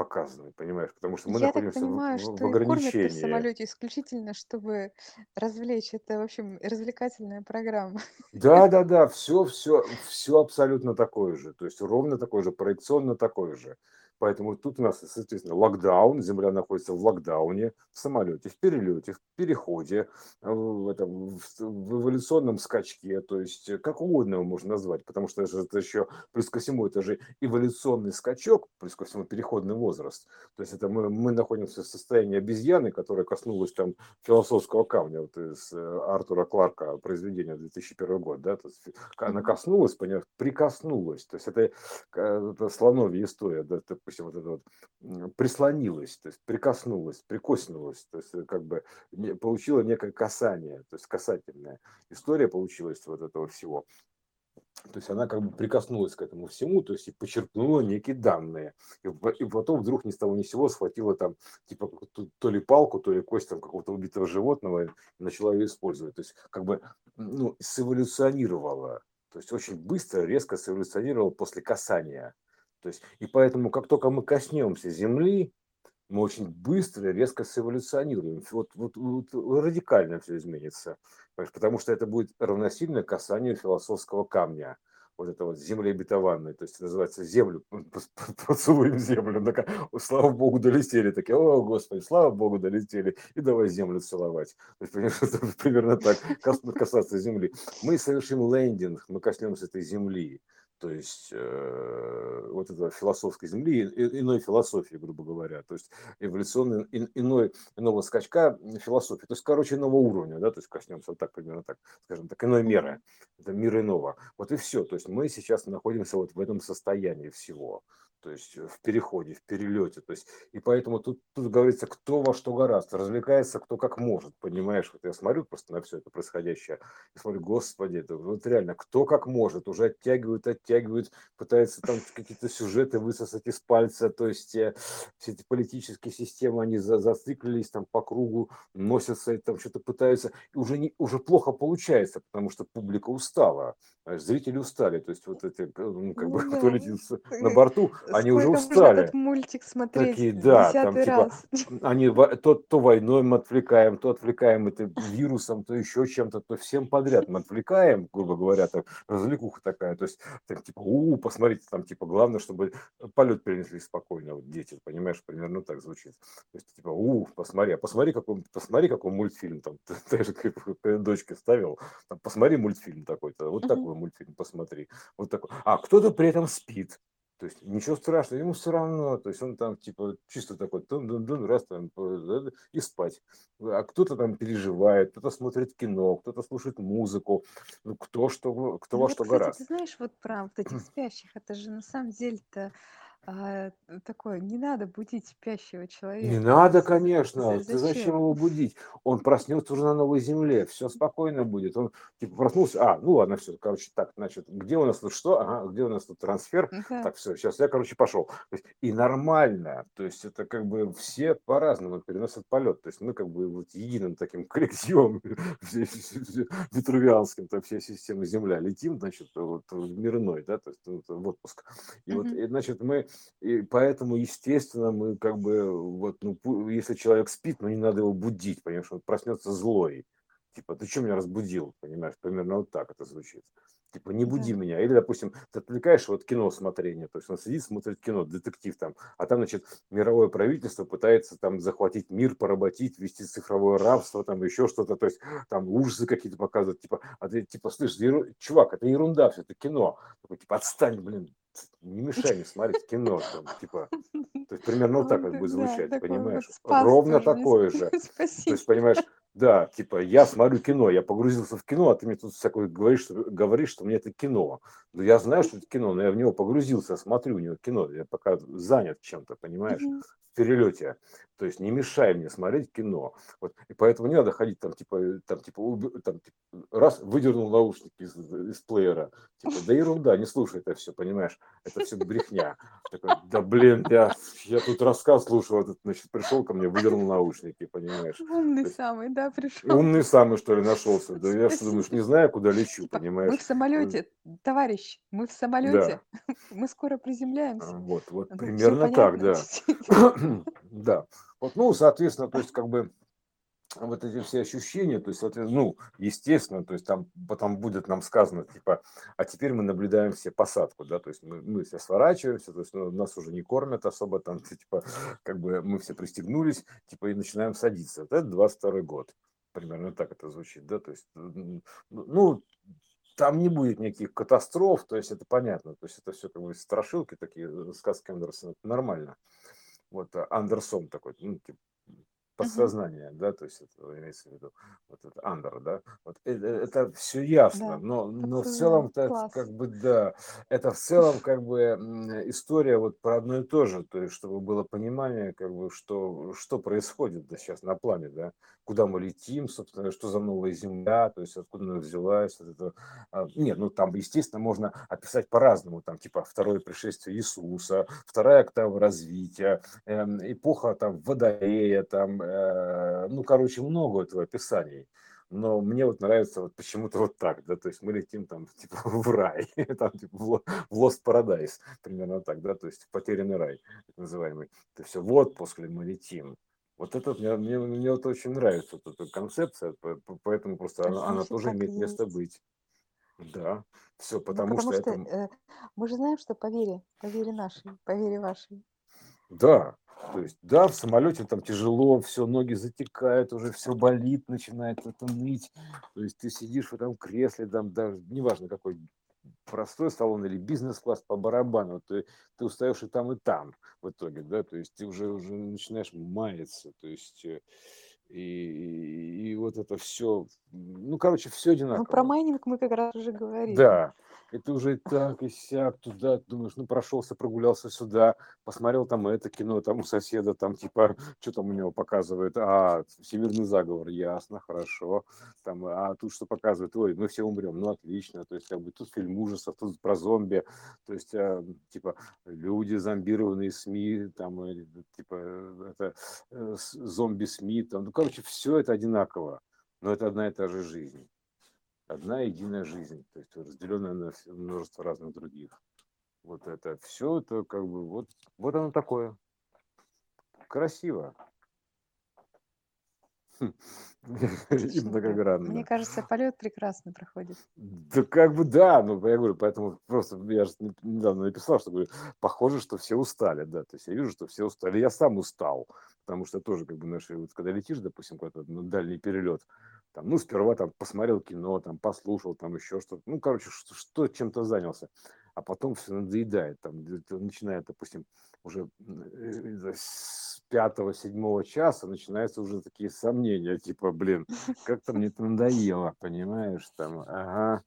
S1: показаны, понимаешь, потому что мы
S2: Я так
S1: находимся в,
S2: понимаю,
S1: в- в
S2: что и кормят-то в
S1: ограничении.
S2: самолете исключительно, чтобы развлечь. Это, в общем, развлекательная программа.
S1: Да, да, да, все, все, все абсолютно такое же, то есть ровно такое же, проекционно такое же. Поэтому тут у нас, соответственно, локдаун, Земля находится в локдауне, в самолете, в перелете, в переходе, э, в, этом, в, эволюционном скачке, то есть э, как угодно его можно назвать, потому что это, это еще, плюс ко всему, это же эволюционный скачок, плюс ко всему переходный возраст. То есть это мы, мы находимся в состоянии обезьяны, которая коснулась там философского камня, вот из э, Артура Кларка произведения 2001 год, да, то есть она коснулась, понимаешь, прикоснулась, то есть это, это слоновья история, да, допустим, вот это вот прислонилась, то есть прикоснулась, прикоснулась, то есть э, как бы получила некое касание, то есть касательная история получилась вот этого всего. То есть она как бы прикоснулась к этому всему, то есть и почерпнула некие данные. И, и потом вдруг ни с того ни с сего схватила там типа то ли палку, то ли кость там какого-то убитого животного и начала ее использовать. То есть как бы ну, сэволюционировала. То есть очень быстро, резко сэволюционировала после касания. То есть, и поэтому, как только мы коснемся Земли, мы очень быстро, резко сэволюционируем. Вот, вот, вот радикально все изменится. Потому что это будет равносильно касанию философского камня. Вот это вот земли обетованной. То есть называется землю. Поцелуем землю. Такая, «О, Слава Богу, долетели. Такие, о, Господи, слава Богу, долетели. И давай землю целовать. То есть, это примерно так. кас- Касаться земли. Мы совершим лендинг, мы коснемся этой земли то есть э, вот этого философской земли, и- иной философии, грубо говоря, то есть эволюционный ин- иной иного скачка философии, то есть, короче, иного уровня, да, то есть коснемся вот так примерно так, скажем так, иной меры, это мир иного, вот и все, то есть мы сейчас находимся вот в этом состоянии всего, то есть э, в переходе, в перелете. То есть, и поэтому тут, тут говорится, кто во что гораздо, развлекается кто как может, понимаешь? Вот я смотрю просто на все это происходящее и смотрю, господи, это вот реально, кто как может, уже оттягивают, оттягивают, пытаются там какие-то сюжеты высосать из пальца, то есть э, все эти политические системы, они за, зациклились там по кругу, носятся и там что-то пытаются, и уже, не, уже плохо получается, потому что публика устала, зрители устали, то есть вот эти, ну, как ну, бы, да. кто летит на борту, они уже устали.
S2: этот мультик смотреть
S1: Такие, да, там типа, они то, то войной мы отвлекаем, то отвлекаем это вирусом, то еще чем-то, то всем подряд мы отвлекаем, грубо говоря, там развлекуха такая, то есть там, типа, у, посмотрите, там типа главное, чтобы полет перенесли спокойно, вот дети, понимаешь, примерно так звучит. То есть типа, у, посмотри, а посмотри, какой, посмотри, какой мультфильм там, ты, ты же дочке ставил, там, посмотри мультфильм такой-то, вот такой мультфильм посмотри, вот такой. А кто-то при этом спит, то есть ничего страшного, ему все равно, то есть он там типа чисто такой, дун -дун -дун, раз там и спать. А кто-то там переживает, кто-то смотрит кино, кто-то слушает музыку, ну кто что, кто ну, во вот, что кстати, гораздо.
S2: Ты знаешь, вот про вот этих спящих, это же на самом деле-то а, такое, не надо будить спящего человека.
S1: Не надо, конечно. Ты зачем его будить? Он проснется уже на новой земле, все спокойно будет. Он типа проснулся, а, ну ладно, все, короче, так, значит, где у нас тут что? Ага, где у нас тут трансфер?
S2: Да.
S1: Так, все, сейчас я, короче, пошел. То есть, и нормально, то есть это как бы все по-разному переносят полет. То есть мы как бы вот единым таким коллективом витрувианским, там вся система Земля летим, значит, вот мирной, да, то есть в отпуск. И вот, значит, мы и поэтому, естественно, мы как бы, вот, ну, если человек спит, ну, не надо его будить, понимаешь, он проснется злой. Типа, ты что меня разбудил, понимаешь, примерно вот так это звучит. Типа, не буди да. меня. Или, допустим, ты отвлекаешь вот кино смотрение, то есть он сидит, смотрит кино, детектив там, а там, значит, мировое правительство пытается там захватить мир, поработить, вести цифровое рабство, там еще что-то, то есть там ужасы какие-то показывают, типа, а ты, типа, слышишь, еру... чувак, это ерунда все, это кино. Такой, типа, отстань, блин, не мешай мне смотреть кино, там, типа, то есть примерно вот так вот будет звучать, да, понимаешь? Ровно такое же. Спасибо. То есть, понимаешь, да, типа, я смотрю кино, я погрузился в кино, а ты мне тут всякое говоришь, что, говоришь, что мне это кино. Но я знаю, что это кино, но я в него погрузился, смотрю у него кино, я пока занят чем-то, понимаешь? Mm-hmm перелете. То есть не мешай мне смотреть кино. Вот. И поэтому не надо ходить там, типа, там, типа, там, типа раз, выдернул наушники из, из плеера. Типа, да ерунда, не слушай это все, понимаешь? Это все брехня. Такой, да блин, я, я тут рассказ слушал, этот, значит, пришел ко мне, выдернул наушники, понимаешь?
S2: Умный есть, самый, да, пришел.
S1: Умный самый, что ли, нашелся. Да я что думаешь, не знаю, куда лечу, типа, понимаешь?
S2: Мы в самолете, товарищ, мы в самолете. Да. Мы скоро приземляемся.
S1: Вот, вот, ну, примерно так, да. Да. Вот, ну, соответственно, то есть, как бы, вот эти все ощущения, то есть, ну, естественно, то есть там потом будет нам сказано, типа, а теперь мы наблюдаем все посадку, да, то есть мы, мы все сворачиваемся, то есть ну, нас уже не кормят особо, там, типа, как бы мы все пристегнулись, типа, и начинаем садиться. Это 22 год, примерно так это звучит, да, то есть, ну, там не будет никаких катастроф, то есть это понятно, то есть это все как бы страшилки такие, э, сказки Андерсона, это нормально вот а, Андерсон такой, ну, типа, подсознание, uh-huh. да, то есть это имеется в виду вот это андер, да, вот это, это все ясно, да, но, но в целом так как бы да, это в целом как бы история вот про одно и то же, то есть чтобы было понимание как бы что что происходит да, сейчас на плане, да, куда мы летим, собственно, что за новая земля, то есть откуда она взялась, вот это, а, нет, ну там естественно можно описать по-разному, там типа второе пришествие Иисуса, вторая октава развития, э, эпоха там Водолея, там Э, ну, короче, много этого описаний. Но мне вот нравится вот почему-то вот так, да, то есть мы летим там типа в рай, там типа в Lost Paradise, примерно так, да, то есть потерянный рай, так называемый. То есть в отпуск ли мы летим. Вот это мне, мне, мне вот очень нравится вот эта концепция, поэтому просто она, она тоже имеет есть. место быть. Да, все, потому, ну, потому что, что это...
S2: э, мы же знаем, что по вере, по вере нашей, по вере вашей.
S1: Да, то есть, да, в самолете там тяжело, все, ноги затекают, уже все болит, начинает это ныть. То есть ты сидишь в этом кресле, там даже, неважно какой, простой салон или бизнес-класс по барабану, ты, ты устаешь и там, и там в итоге, да, то есть ты уже, уже начинаешь маяться, то есть э, И, и вот это все, ну, короче, все
S2: Ну, про
S1: одинаково.
S2: майнинг мы как раз уже говорили.
S1: Да, это уже так, и сяк, туда, думаешь, ну, прошелся, прогулялся сюда, посмотрел там это кино, там у соседа, там, типа, что там у него показывают, а, всемирный заговор, ясно, хорошо, там, а тут что показывают, ой, мы все умрем, ну, отлично, то есть, как бы, тут фильм ужасов, тут про зомби, то есть, а, типа, люди, зомбированные СМИ, там, э, типа, э, это, э, зомби-СМИ, там, ну, короче, все это одинаково, но это одна и та же жизнь одна единая жизнь, то есть разделенная на множество разных других. Вот это все, это как бы вот, вот оно такое. Красиво. И
S2: Отлично, да. Мне
S1: многогранно.
S2: кажется, полет прекрасно проходит.
S1: Да как бы да, ну я говорю, поэтому просто я же не- недавно написал, что говорю, похоже, что все устали, да, то есть я вижу, что все устали, я сам устал, потому что тоже как бы наши, вот когда летишь, допустим, куда-то на дальний перелет, там, ну сперва там посмотрел кино, там послушал, там еще что-то, ну короче, что, что чем-то занялся, а потом все надоедает, там начинает, допустим, уже э, с пятого-седьмого часа начинаются уже такие сомнения, типа, блин, как-то мне это надоело, понимаешь, там, ага,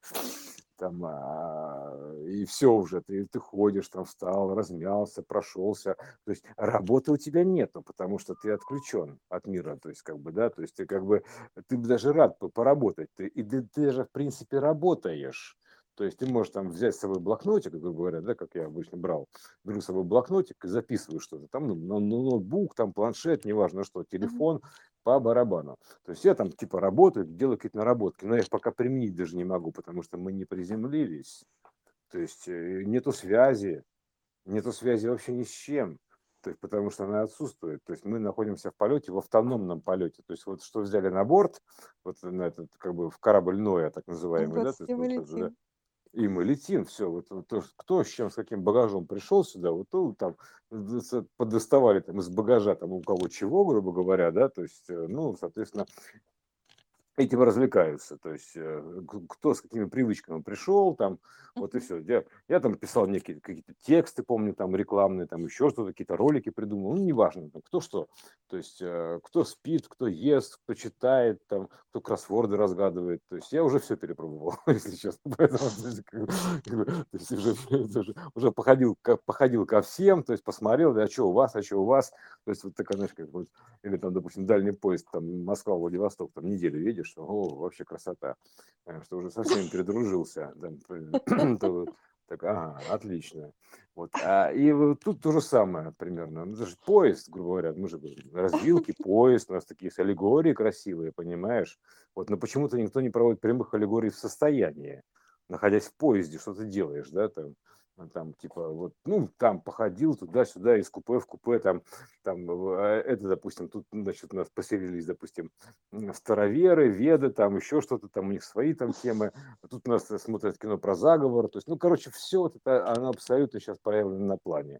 S1: там, а, и все уже, ты, ты ходишь, там, встал, размялся, прошелся, то есть работы у тебя нету, потому что ты отключен от мира, то есть, как бы, да, то есть, ты как бы, ты даже рад поработать, ты, и ты, ты даже, в принципе, работаешь, то есть ты можешь там взять с собой блокнотик, грубо говоря, да, как я обычно брал, беру с собой блокнотик и записываю что-то, там, ну, ноутбук, там, планшет, неважно что, телефон, по барабану. То есть я там типа работаю, делаю какие-то наработки, но я их пока применить даже не могу, потому что мы не приземлились. То есть э, нету связи, нету связи вообще ни с чем. То есть, потому что она отсутствует. То есть мы находимся в полете, в автономном полете. То есть вот что взяли на борт, вот на этот как бы в корабль Ноя, так называемый, да, то есть, вот да. И мы летим, все, вот, то, кто с чем, с каким багажом пришел сюда, вот то там с- подоставали там из багажа, там у кого чего, грубо говоря, да, то есть, э, ну, соответственно, этим развлекаются. То есть э, кто с какими привычками пришел, там, вот и все. Я, я там писал некие какие-то тексты, помню, там рекламные, там еще что-то, какие-то ролики придумал, ну, неважно, там, кто что. То есть э, кто спит, кто ест, кто читает, там, кто кроссворды разгадывает. То есть я уже все перепробовал, если честно. Поэтому, то есть, уже, уже, уже походил, ко- походил ко всем, то есть посмотрел, да, а что у вас, а что у вас. То есть вот такая, знаешь, как вот, или там, допустим, дальний поезд, там, Москва-Владивосток, там, неделю едешь, о, вообще красота. Понимаешь, что уже со всеми передружился. там, то вот Так, ага, отлично. Вот. А, и вот тут то же самое примерно. Ну, это же поезд, грубо говоря, мы же развилки, поезд, у нас такие есть аллегории красивые, понимаешь? Вот, но почему-то никто не проводит прямых аллегорий в состоянии, находясь в поезде, что ты делаешь, да, там, там, типа, вот, ну, там походил туда-сюда, из купе в купе, там, там, э, это, допустим, тут, значит, у нас поселились, допустим, староверы, веды, там, еще что-то, там, у них свои там темы, а тут у нас смотрят кино про заговор, то есть, ну, короче, все вот это, оно абсолютно сейчас проявлено на плане.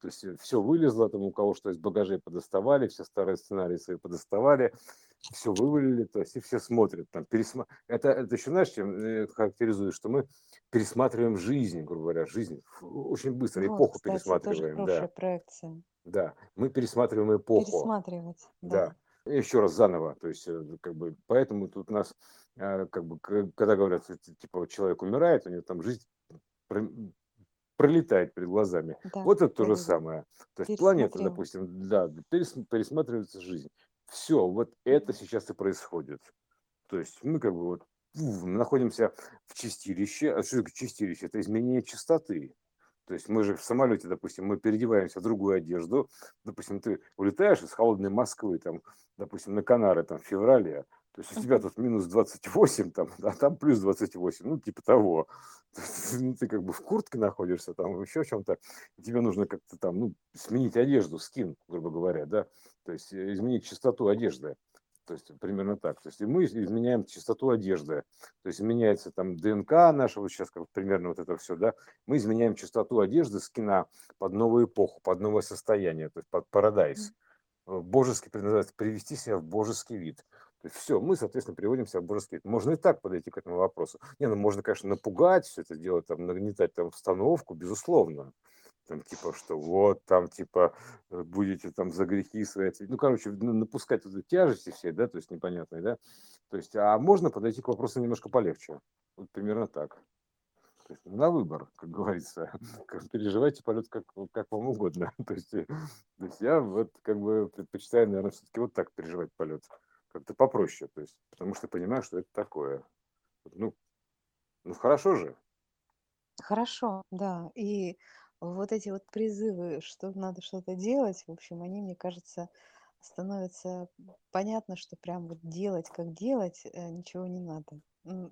S1: То есть все вылезло, там у кого что из багажей подоставали, все старые сценарии свои подоставали, все вывалили, то есть и все смотрят. Там, пересма... это, это еще, знаешь, чем э, характеризует, что мы пересматриваем жизнь, грубо говоря, жизнь очень быстро,
S2: Вот,
S1: эпоху
S2: кстати, тоже
S1: пересматриваем,
S2: хорошая
S1: да,
S2: проекция.
S1: да, мы пересматриваем эпоху,
S2: Пересматривать, да.
S1: да, еще раз заново, то есть э, как бы, поэтому тут у нас, э, как бы, когда говорят, типа, человек умирает, у него там жизнь про- пролетает перед глазами.
S2: Да,
S1: Вот это то же самое. То есть планета, допустим, да, перес- пересматривается жизнь. Все, вот это сейчас и происходит. То есть мы как бы вот находимся в чистилище. А что такое чистилище? Это изменение частоты. То есть мы же в самолете, допустим, мы переодеваемся в другую одежду. Допустим, ты улетаешь из холодной Москвы, там, допустим, на Канары там, в феврале. То есть у тебя тут минус 28, там, а там плюс 28, ну, типа того. Ну, ты как бы в куртке находишься, там, еще в чем-то. Тебе нужно как-то там, ну, сменить одежду, скин, грубо говоря, да. То есть э, изменить частоту одежды. То есть примерно так. То есть и мы изменяем частоту одежды. То есть меняется там ДНК наша, вот сейчас как примерно вот это все, да. Мы изменяем частоту одежды скина под новую эпоху, под новое состояние, то есть под парадайз. Э, Божеский предназначается привести себя в божеский вид. То есть все, мы, соответственно, приводим себя в божеский вид. Можно и так подойти к этому вопросу. Не, ну можно, конечно, напугать все это делать, там, нагнетать там обстановку, безусловно. Там типа, что вот там типа э, будете там за грехи свои, ну, короче, напускать вот тяжести все, да, то есть непонятные, да, то есть, а можно подойти к вопросу немножко полегче, вот примерно так. То есть на выбор, как говорится. Переживайте полет как, как вам угодно. То есть, то есть я вот как бы предпочитаю, наверное, все-таки вот так переживать полет. Как-то попроще. То есть, потому что понимаю, что это такое. Ну, ну хорошо же.
S2: Хорошо, да. И вот эти вот призывы, что надо что-то делать, в общем, они, мне кажется, становятся понятно, что прям вот делать, как делать, э, ничего не надо.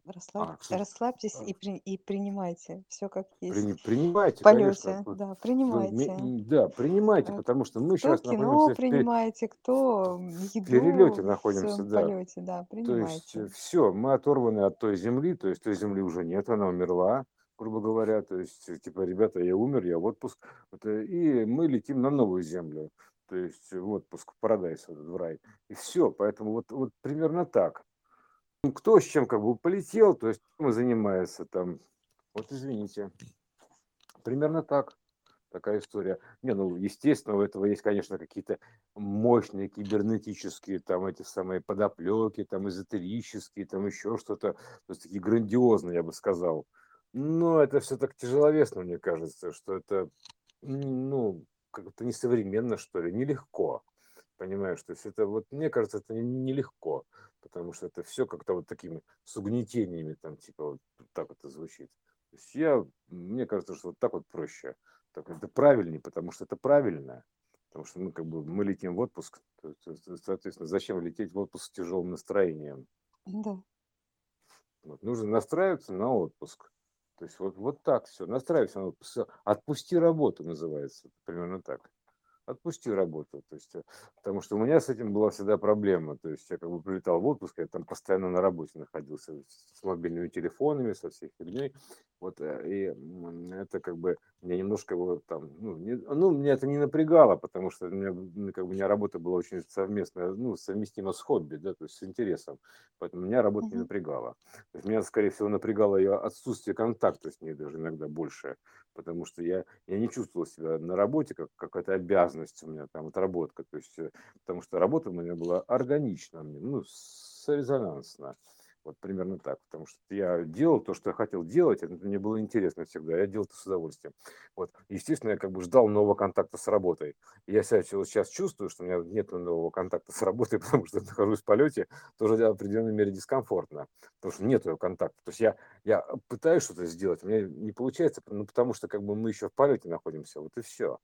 S2: Расслаб...
S1: А,
S2: Расслабьтесь и, при... и принимайте все как есть.
S1: При... Принимайте,
S2: полете, конечно. Да, принимайте.
S1: Да, принимайте, потому что мы
S2: кто
S1: сейчас
S2: кино находимся принимайте, кто еду
S1: в перелете находимся,
S2: в
S1: да.
S2: полете, да, принимайте.
S1: То есть все, мы оторваны от той земли, то есть той земли уже нет, она умерла грубо говоря, то есть, типа, ребята, я умер, я в отпуск, и мы летим на новую землю, то есть в отпуск, в парадайз, в рай, и все, поэтому вот, вот примерно так. Ну, кто с чем как бы полетел, то есть мы занимается там, вот извините, примерно так. Такая история. Не, ну, естественно, у этого есть, конечно, какие-то мощные кибернетические, там, эти самые подоплеки, там, эзотерические, там, еще что-то, то есть такие грандиозные, я бы сказал. Но это все так тяжеловесно, мне кажется, что это, ну, как-то несовременно, что ли, нелегко. Понимаешь, то есть это вот, мне кажется, это нелегко, потому что это все как-то вот такими с угнетениями, там, типа, вот так это звучит. То есть я, мне кажется, что вот так вот проще. Так это правильнее, потому что это правильно. Потому что, ну, как бы мы летим в отпуск, то, то, соответственно, зачем лететь в отпуск с тяжелым настроением?
S2: Да.
S1: Вот, нужно настраиваться на отпуск. То есть вот, вот так все, настраивайся на отпуск. Отпусти работу называется, примерно так отпусти работу. То есть, э, потому что у меня с этим была всегда проблема. То есть я как бы прилетал в отпуск, я там постоянно на работе находился с мобильными телефонами, со всей фигней. Вот, э, и это как бы меня немножко его там, ну, не, ну, меня это не напрягало, потому что у меня, как бы, у меня работа была очень совместная, ну, совместима с хобби, да, то есть с интересом. Поэтому меня работа не напрягала. То есть меня, скорее всего, напрягало ее отсутствие контакта с ней даже иногда больше, потому что я, я не чувствовал себя на работе как какая-то обязанность у меня там отработка, то есть, э, потому что работа у меня была органична, ну, резонансна. Вот примерно так, потому что я делал то, что я хотел делать, это мне было интересно всегда, я делал это с удовольствием. Вот, естественно, я как бы ждал нового контакта с работой. Я себя сейчас чувствую, что у меня нет нового контакта с работой, потому что я нахожусь в полете, тоже в определенной мере дискомфортно, потому что нет контакта. То есть я, я пытаюсь что-то сделать, у меня не получается, ну, потому что как бы мы еще в полете находимся, вот и все.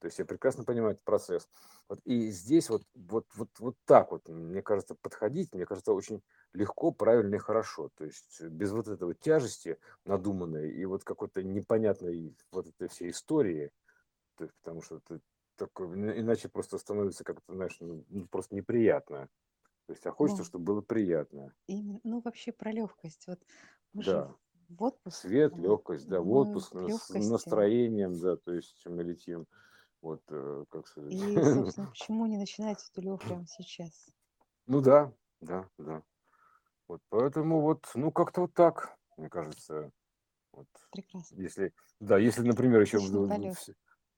S1: То есть я прекрасно понимаю этот процесс. Вот, и здесь вот, вот, вот, вот так вот, мне кажется, подходить, мне кажется, очень легко, правильно и хорошо. То есть без вот этого тяжести надуманной и вот какой-то непонятной вот этой всей истории, то есть, потому что это такое, иначе просто становится как-то, знаешь, ну, ну просто неприятно. То есть, а хочется, ну, чтобы было приятно.
S2: Именно, ну, вообще про легкость. Вот
S1: мы да.
S2: в отпуск.
S1: Свет, легкость, да, в отпуск, с настроением, да, то есть мы летим. Вот, э, как сказать.
S2: И, собственно, почему не начинать эту лёг прямо сейчас?
S1: Ну да, да, да. Вот поэтому вот, ну как-то вот так, мне кажется. Вот.
S2: Прекрасно.
S1: Если, да, если, например, еще...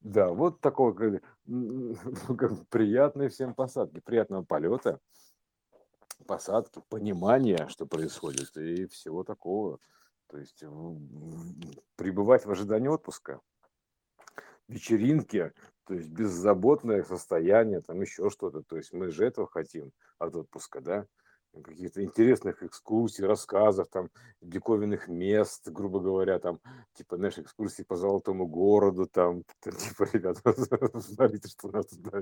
S1: Да, вот такого как, как приятной всем посадки, приятного полета, посадки, понимания, что происходит, и всего такого. То есть пребывать в ожидании отпуска вечеринки, то есть беззаботное состояние, там еще что-то. То есть мы же этого хотим от отпуска, да каких-то интересных экскурсий, рассказов, там, диковинных мест, грубо говоря, там, типа, знаешь, экскурсии по золотому городу, там, типа, ребята, смотрите, что у нас тут,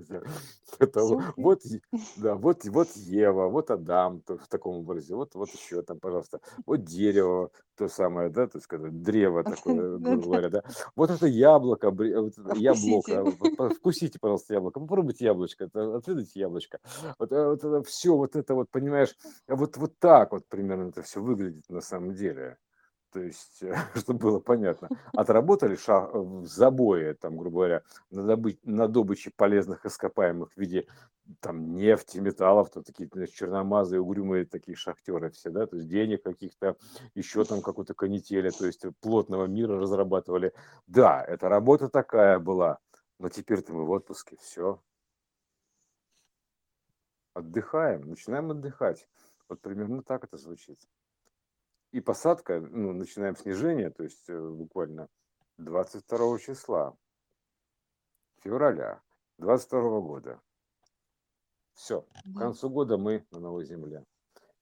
S1: это, вот, да, вот, вот Ева, вот Адам, то, в таком образе, вот, вот еще там, пожалуйста, вот дерево, то самое, да, то есть, когда древо такое, грубо говоря, да, вот это яблоко, вот это яблоко, вкусите, пожалуйста, яблоко, попробуйте яблочко, отведайте яблочко, вот, э, вот это все, вот это вот, понимаешь, вот, вот так вот примерно это все выглядит на самом деле. То есть, чтобы было понятно, отработали шаг в забое, там, грубо говоря, на, добы, на добыче полезных ископаемых в виде там нефти, металлов, то такие значит, черномазые, угрюмые такие шахтеры все, да, то есть денег каких-то, еще там какую-то канители, то есть плотного мира разрабатывали. Да, эта работа такая была, но теперь-то мы в отпуске, все. Отдыхаем, начинаем отдыхать. Вот примерно так это звучит и посадка, ну, начинаем снижение, то есть э, буквально 22 числа февраля 22 года. Все, к концу года мы на новой земле.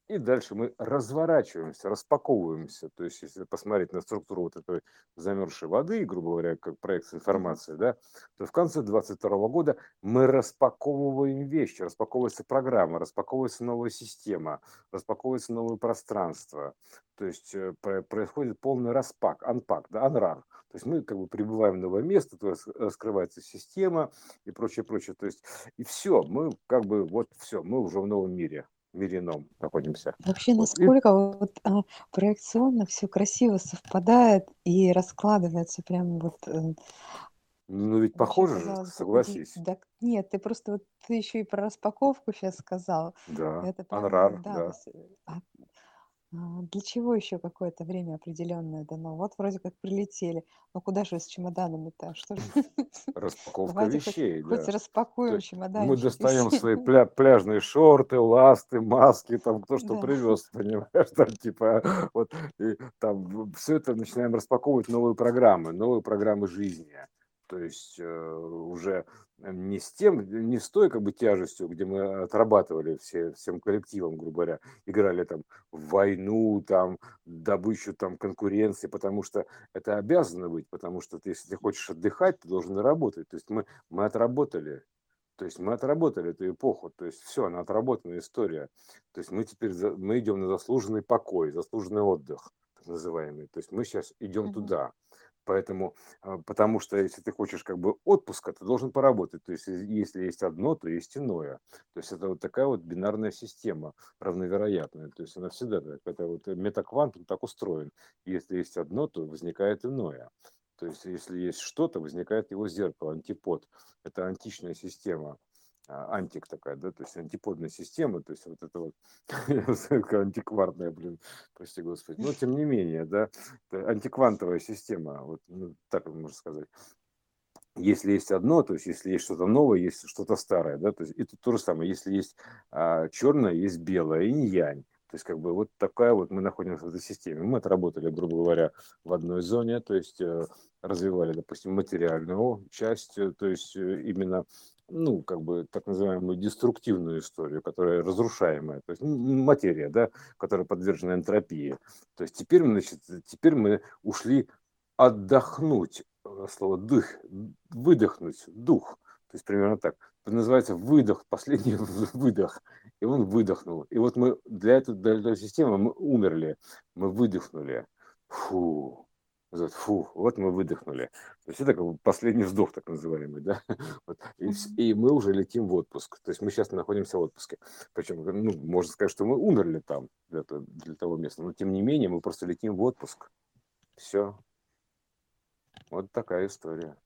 S1: И дальше мы разворачиваемся, распаковываемся. То есть, если посмотреть на структуру вот этой замерзшей воды, грубо говоря, как проект с информацией, да, то в конце 2022 года мы распаковываем вещи, распаковывается программа, распаковывается новая система, распаковывается новое пространство. То есть э, происходит полный распак, анпак, да, анрар. То есть мы как бы прибываем в новое место, то есть раскрывается система и прочее, прочее. То есть и все, мы как бы вот все, мы уже в новом мире мире ином находимся.
S2: Вообще, насколько вот, вот а, проекционно все красиво совпадает и раскладывается прям вот. Э,
S1: ну ведь похоже же, согласись.
S2: Да, нет, ты просто вот ты еще и про распаковку сейчас сказал.
S1: Да, Это прям, Анрар, да. да.
S2: А, а, для чего еще какое-то время определенное дано? Вот вроде как прилетели. Но куда же с чемоданами-то? Что же?
S1: Распаковка Давайте вещей,
S2: хоть, да. хоть распакуем чемоданчики.
S1: Мы достаем свои пля пляжные шорты, ласты, маски, там кто что да. привез, понимаешь, там типа вот и, там все это начинаем распаковывать новые программы, новые программы жизни. То есть э, уже не с тем, не с той как бы тяжестью, где мы отрабатывали все, всем коллективом, грубо говоря, играли там в войну, там, добычу там конкуренции, потому что это обязано быть, потому что ты, если ты хочешь отдыхать, ты должен работать. То есть мы, мы отработали, то есть мы отработали эту эпоху, то есть все, она отработанная история. То есть мы теперь, мы идем на заслуженный покой, заслуженный отдых, так называемый. То есть мы сейчас идем mm-hmm. туда. Поэтому, а, потому что если ты хочешь как бы отпуска, ты должен поработать. То есть если есть одно, то есть иное. То есть это вот такая вот бинарная система, равновероятная. То есть она всегда так. Это вот метаквант, он так устроен. Если есть одно, то возникает иное. То есть если есть что-то, возникает его зеркало, антипод. Это античная система. А, антик такая, да, то есть антиподная система, то есть вот это вот антикварная, блин, прости господи, но тем не менее, да, антиквантовая система, вот ну, так можно сказать. Если есть одно, то есть если есть что-то новое, есть что-то старое, да, то есть это то же самое, если есть а, черное, есть белое, инь-янь. То есть, как бы вот такая вот мы находимся в этой системе. Мы отработали, грубо говоря, в одной зоне, то есть э, развивали, допустим, материальную часть, э, то есть э, именно ну, как бы так называемую деструктивную историю, которая разрушаемая, то есть материя, да, которая подвержена энтропии. То есть теперь, значит, теперь мы ушли отдохнуть, э, слово дых, выдохнуть, дух, то есть примерно так. Это называется выдох, последний выдох, и он выдохнул. И вот мы для этой, для этой системы мы умерли, мы выдохнули. Фу, фу, вот мы выдохнули. То есть это как бы последний вздох, так называемый, да. Вот. И, и мы уже летим в отпуск. То есть мы сейчас находимся в отпуске. Причем, ну, можно сказать, что мы умерли там для, для того места, но тем не менее мы просто летим в отпуск. Все. Вот такая история.